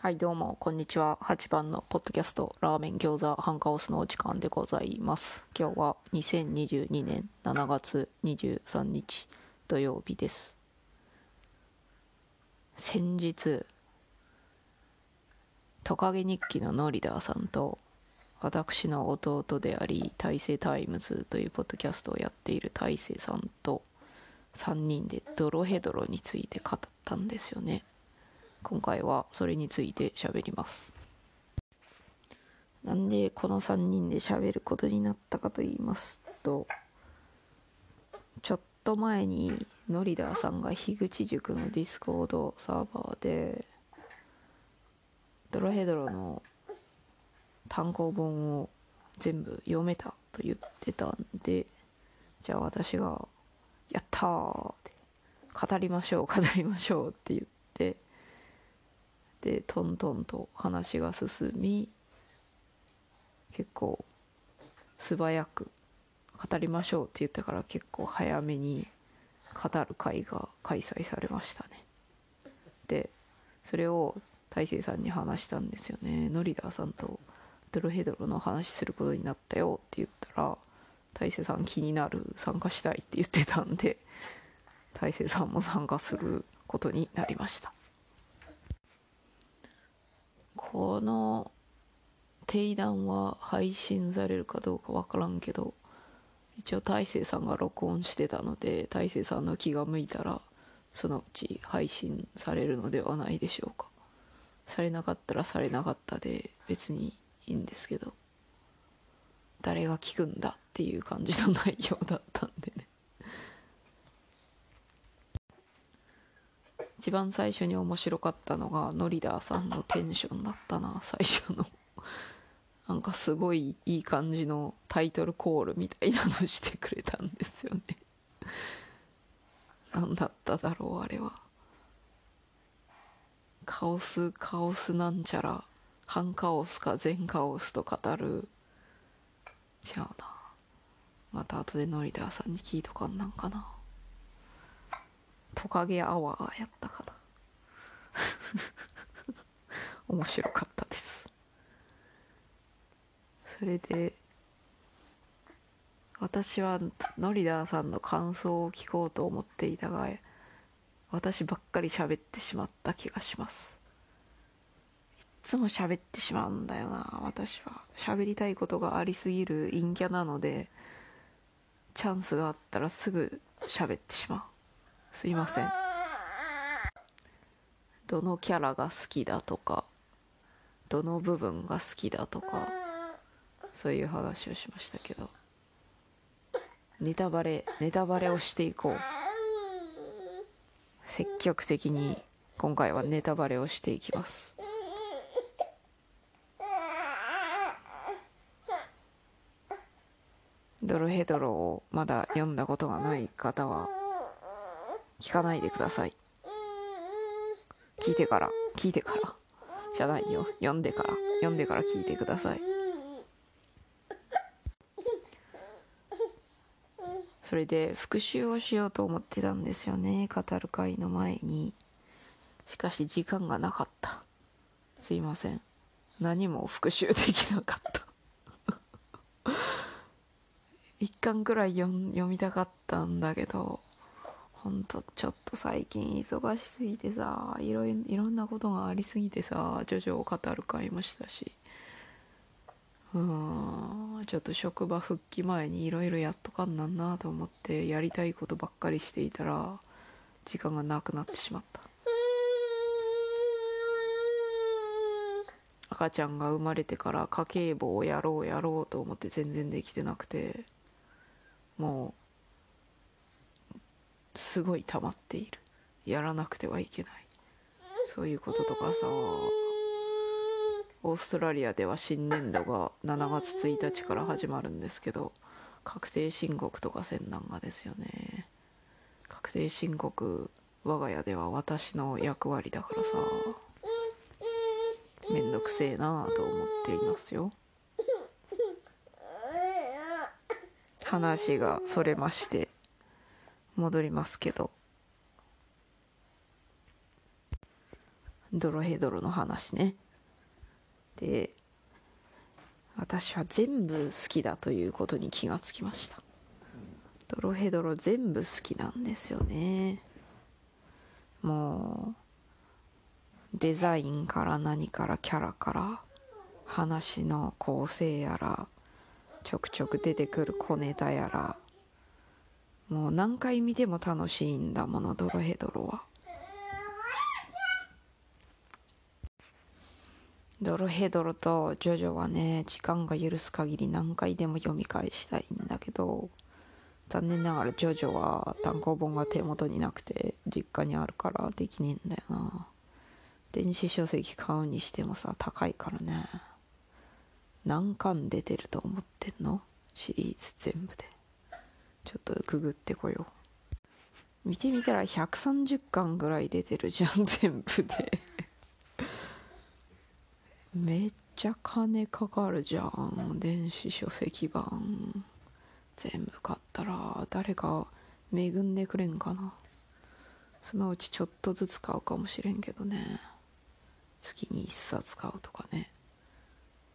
はい、どうも、こんにちは。8番のポッドキャスト、ラーメン餃子ハンカオスのお時間でございます。今日は2022年7月23日土曜日です。先日、トカゲ日記ののりだーさんと、私の弟であり、 Taiseiタイムズというポッドキャストをやっている Taiseiさんと、3人でドロヘドロについて語ったんですよね。今回はそれについて喋りますなんでこの3人で喋ることになったかと言いますとちょっと前にのりだーさんが樋口塾のディスコードサーバーでドロヘドロの単行本を全部読めたと言ってたんでじゃあ私が「やったー!」って「語りましょう語りましょう」って言ってでトントンと話が進み結構素早く語りましょうって言ってから結構早めに語る会が開催されましたね。でそれを大勢さんに話したんですよね。ノリダーさんとドロヘドロの話することになったよって言ったら大勢さん気になる参加したいって言ってたんで大勢さんも参加することになりました。この定談は配信されるかどうかわからんけど一応大勢さんが録音してたので大勢さんの気が向いたらそのうち配信されるのではないでしょうか。されなかったらされなかったで別にいいんですけど誰が聞くんだっていう感じの内容だったんでね。一番最初に面白かったのがノリダーさんのテンションだったな最初の。なんかすごいいい感じのタイトルコールみたいなのしてくれたんですよね。何だっただろうあれは。カオスカオスなんちゃら反カオスか全カオスと語る。違うな。また後でノリダーさんに聞いとかんなんかな。トカゲアワーやったかな。面白かったです。それで私はノリダーさんの感想を聞こうと思っていたが私ばっかり喋ってしまった気がします。いつも喋ってしまうんだよな私は。喋りたいことがありすぎる陰キャなのでチャンスがあったらすぐ喋ってしまう。すいません。どのキャラが好きだとかどの部分が好きだとかそういう話をしましたけど。ネタバレネタバレをしていこう。積極的に今回はネタバレをしていきます。ドロヘドロをまだ読んだことがない方は聞かないでください。聞いてから。聞いてから。じゃないよ。読んでから。読んでから聞いてください。それで復習をしようと思ってたんですよね。語る会の前に。しかし時間がなかった。すいません。何も復習できなかった。一巻くらい読読みたかったんだけど。ほんとちょっと最近忙しすぎてさいろいろんなことがありすぎてさジョジョを語る会もしたし。うんちょっと職場復帰前にいろいろやっとかんなんなと思ってやりたいことばっかりしていたら時間がなくなってしまった。赤ちゃんが生まれてから家計簿をやろうやろうと思って全然できてなくてもうすごい溜まっている。やらなくてはいけない。そういうこととかさ。オーストラリアでは新年度が7月1日から始まるんですけど確定申告とかせんなんがですよね。確定申告我が家では私の役割だからさめんどくせえなあと思っていますよ。話がそれまして戻りますけど。ドロヘドロの話ね。で私は全部好きだということに気がつきました。ドロヘドロ全部好きなんですよね。もうデザインから何からキャラから話の構成やらちょくちょく出てくる小ネタやらもう何回見ても楽しいんだものドロヘドロは。ドロヘドロとジョジョはね時間が許す限り何回でも読み返したいんだけど残念ながらジョジョは単行本が手元になくて実家にあるからできねえんだよな。電子書籍買うにしてもさ高いからね。何巻出てると思ってんの？シリーズ全部で。ちょっとくぐってこよう。見てみたら130巻ぐらい出てるじゃん 全部で。めっちゃ金かかるじゃん電子書籍版。全部買ったら誰か恵んでくれんかな。そのうちちょっとずつ買うかもしれんけどね。月に1冊買うとかね。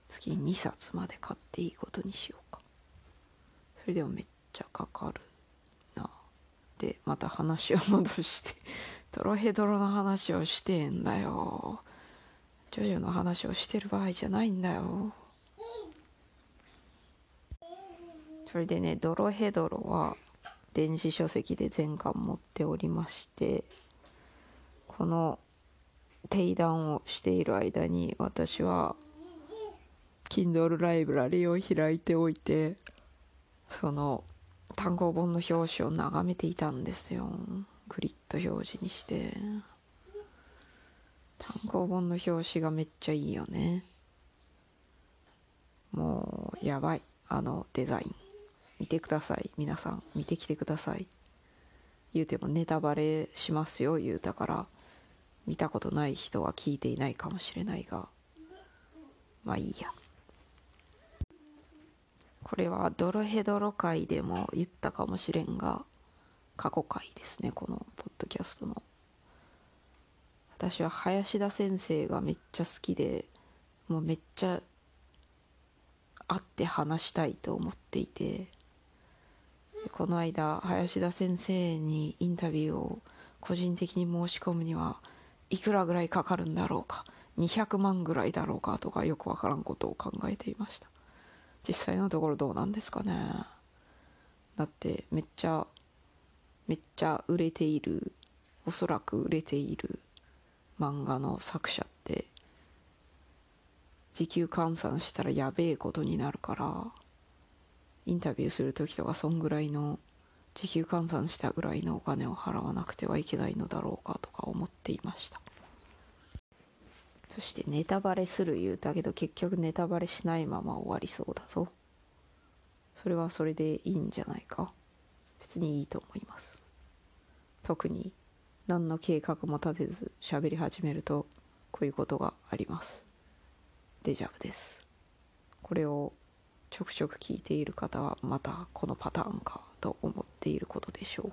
月に2冊まで買っていいことにしようか。それでもめっちゃかかるな。でまた話を戻して。ドロヘドロの話をしてんだよ。ジョジョの話をしてる場合じゃないんだよ。それでねドロヘドロは電子書籍で全巻持っておりましてこの定談をしている間に私は Kindle ライブラリを開いておいてその単行本の表紙を眺めていたんですよ。グリッド表示にして。単行本の表紙がめっちゃいいよね。もうやばい。あのデザイン。見てください。皆さん。見てきてください。言うてもネタバレしますよ。言うたから。見たことない人は聞いていないかもしれないが。まあいいや。これはドロヘドロ回でも言ったかもしれんが過去回ですねこのポッドキャストの。私は林田先生がめっちゃ好きでもうめっちゃ会って話したいと思っていてこの間林田先生にインタビューを個人的に申し込むにはいくらぐらいかかるんだろうか200万ぐらいだろうかとかよくわからんことを考えていました。実際のところどうなんですかね。だってめっちゃめっちゃ売れているおそらく売れている漫画の作者って時給換算したらやべえことになるからインタビューする時とかそんぐらいの時給換算したぐらいのお金を払わなくてはいけないのだろうかとか思っていました。そしてネタバレする言うたけど結局ネタバレしないまま終わりそうだぞ。それはそれでいいんじゃないか。別にいいと思います。特に何の計画も立てず喋り始めるとこういうことがあります。デジャブです。これをちょくちょく聞いている方はまたこのパターンかと思っていることでしょう。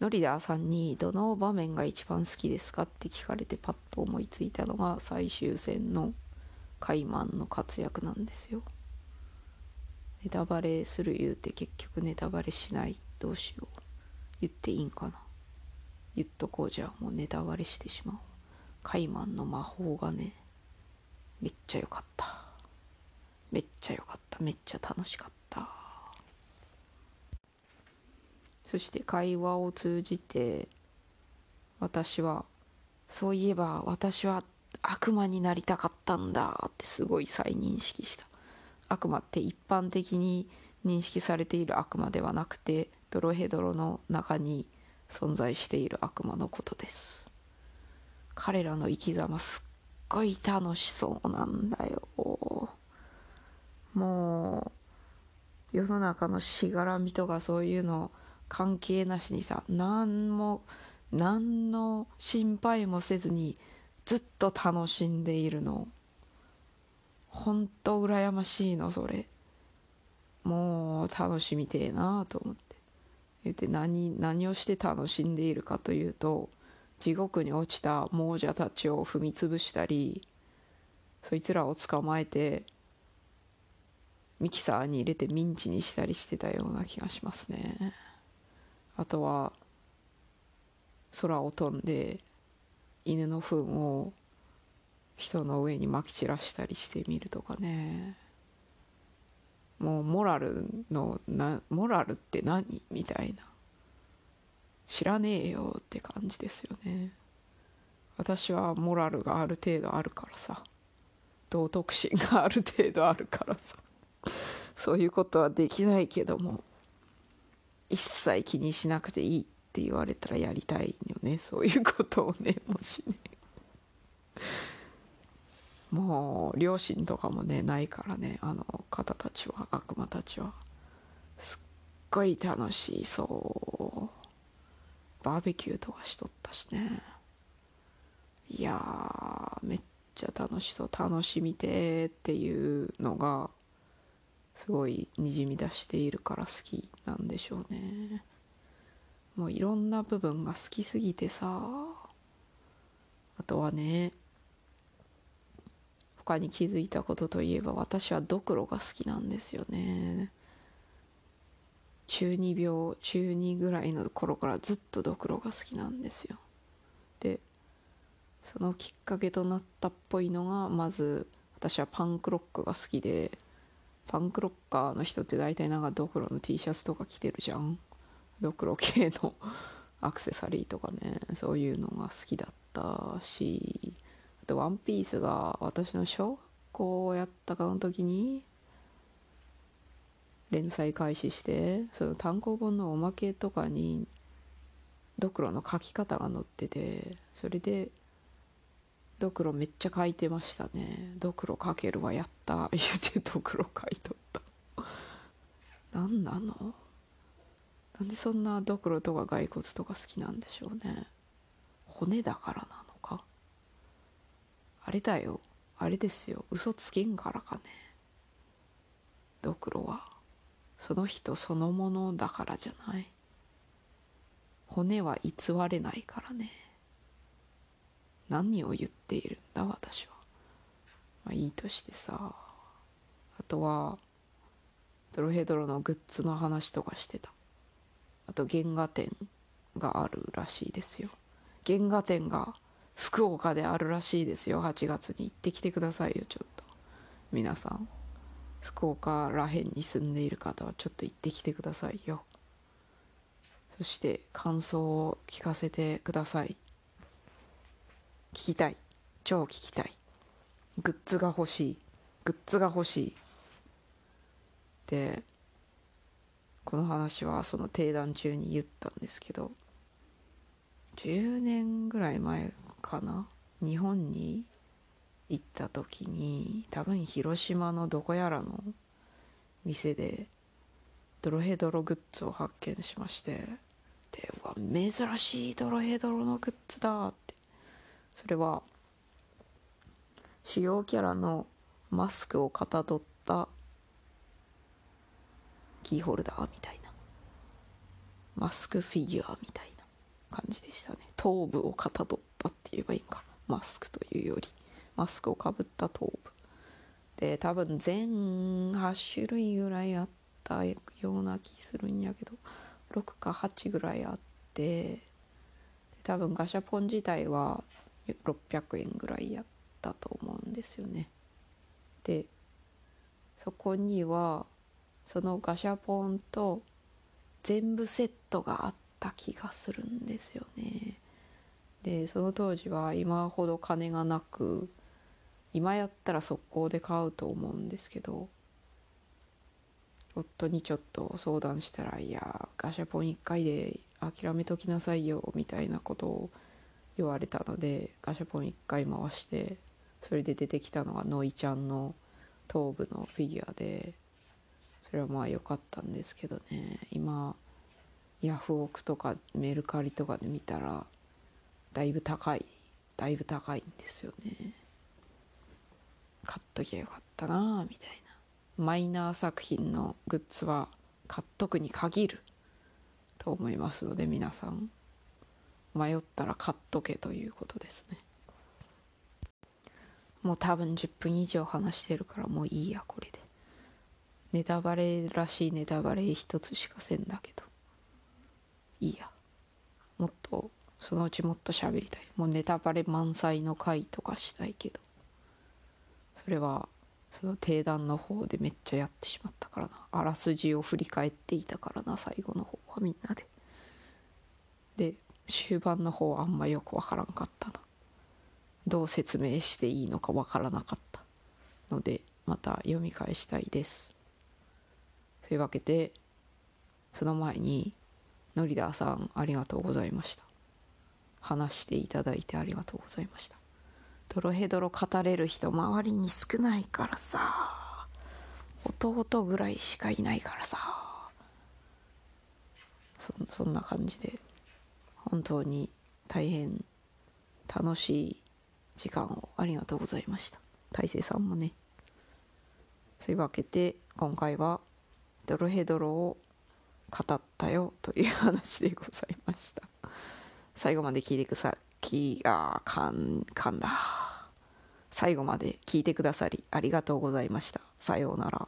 ノリダーさんにどの場面が一番好きですかって聞かれてパッと思いついたのが最終戦のカイマンの活躍なんですよ。ネタバレする言うて結局ネタバレしないどうしよう言っていいんかな言っとこうじゃもうネタバレしてしまう。カイマンの魔法がねめっちゃ良かった。めっちゃ良かった。めっちゃ楽しかった。そして会話を通じて私はそういえば私は悪魔になりたかったんだってすごい再認識した。悪魔って一般的に認識されている悪魔ではなくてドロヘドロの中に存在している悪魔のことです。彼らの生き様すっごい楽しそうなんだよ。もう世の中のしがらみとかそういうの関係なしにさ何も何の心配もせずにずっと楽しんでいるの。ほんと羨ましいのそれ。もう楽しみてえなと思って。言って何何をして楽しんでいるかというと地獄に落ちた亡者たちを踏み潰したりそいつらを捕まえてミキサーに入れてミンチにしたりしてたような気がしますね。あとは空を飛んで犬の糞を人の上にまき散らしたりしてみるとかね。もうモラルのなモラルって何？みたいな。知らねえよって感じですよね。私はモラルがある程度あるからさ。道徳心がある程度あるからさ。そういうことはできないけども。一切気にしなくていいって言われたらやりたいよね。そういうことをねもしね。もう両親とかもねないからね。あの方たちは悪魔たちは。すっごい楽しそう。バーベキューとかしとったしね。いやめっちゃ楽しそう。楽しみてっていうのがすごいにじみ出しているから好きなんでしょうね。もういろんな部分が好きすぎてさあとはね他に気づいたことといえば私はドクロが好きなんですよね。中二病中二ぐらいの頃からずっとドクロが好きなんですよ。でそのきっかけとなったっぽいのがまず私はパンクロックが好きでパンクロッカーの人って大体なんかドクロの T シャツとか着てるじゃん。ドクロ系のアクセサリーとかね。そういうのが好きだったし。あと「ワンピースが私の小学校やったかの時に連載開始してその単行本のおまけとかにドクロの書き方が載っててそれでドクロめっちゃ書いてましたね。ドクロ書けるわやった。言うてドクロ書いとった。何なの？なんでそんなドクロとか骸骨とか好きなんでしょうね。骨だからなのか？あれだよ。あれですよ。嘘つけんからかね。ドクロは。その人そのものだからじゃない。骨は偽れないからね。何を言っているんだ私は。まあいいとしてさ。あとはドロヘドロのグッズの話とかしてた。あと原画展があるらしいですよ。原画展が福岡であるらしいですよ。8月に行ってきてくださいよちょっと。皆さん。福岡らへんに住んでいる方はちょっと行ってきてくださいよ。そして感想を聞かせてください。聞きたい。超聞きたい。グッズが欲しい。グッズが欲しい。でこの話はその定談中に言ったんですけど10年ぐらい前かな？日本に行った時に多分広島のどこやらの店でドロヘドログッズを発見しましてでうわ珍しいドロヘドロのグッズだってそれは主要キャラのマスクをかたどったキーホルダーみたいな。マスクフィギュアみたいな感じでしたね。頭部をかたどったって言えばいいか。マスクというより。マスクをかぶった頭部。で多分全8種類ぐらいあったような気するんやけど。6か8ぐらいあって。多分ガシャポン自体は600円ぐらいやったと思うんですよね。でそこにはそのガシャポンと全部セットがあった気がするんですよね。でその当時は今ほど金がなく今やったら速攻で買うと思うんですけど夫にちょっと相談したら「いやガシャポン1回で諦めときなさいよ」みたいなことを言われたのでガシャポン1回回してそれで出てきたのがノイちゃんの頭部のフィギュアでそれはまあ良かったんですけどね。今ヤフオクとかメルカリとかで見たらだいぶ高いだいぶ高いんですよね。買っときゃよかったなみたいな。マイナー作品のグッズは買っとくに限ると思いますので皆さん。迷ったら買っとけということですね。もう多分10分以上話してるからもういいやこれで。ネタバレらしいネタバレ一つしかせんだけど。いいや。もっとそのうちもっと喋りたい。もうネタバレ満載の回とかしたいけど。それはその定談の方でめっちゃやってしまったからな。あらすじを振り返っていたからな最後の方はみんなで。で終盤の方あんまよくわからんかったな。どう説明していいのかわからなかったのでまた読み返したいです。というわけでその前にノリダーさんありがとうございました。話していただいてありがとうございました。ドロヘドロ語れる人周りに少ないからさ。弟ぐらいしかいないからさ。そんな感じで。本当に大変楽しい時間をありがとうございました。大勢さんもね。そういうわけで今回はドロヘドロを語ったよという話でございました。最後まで聞いてくさきあかんかんだ。最後まで聞いてくださりありがとうございました。さようなら。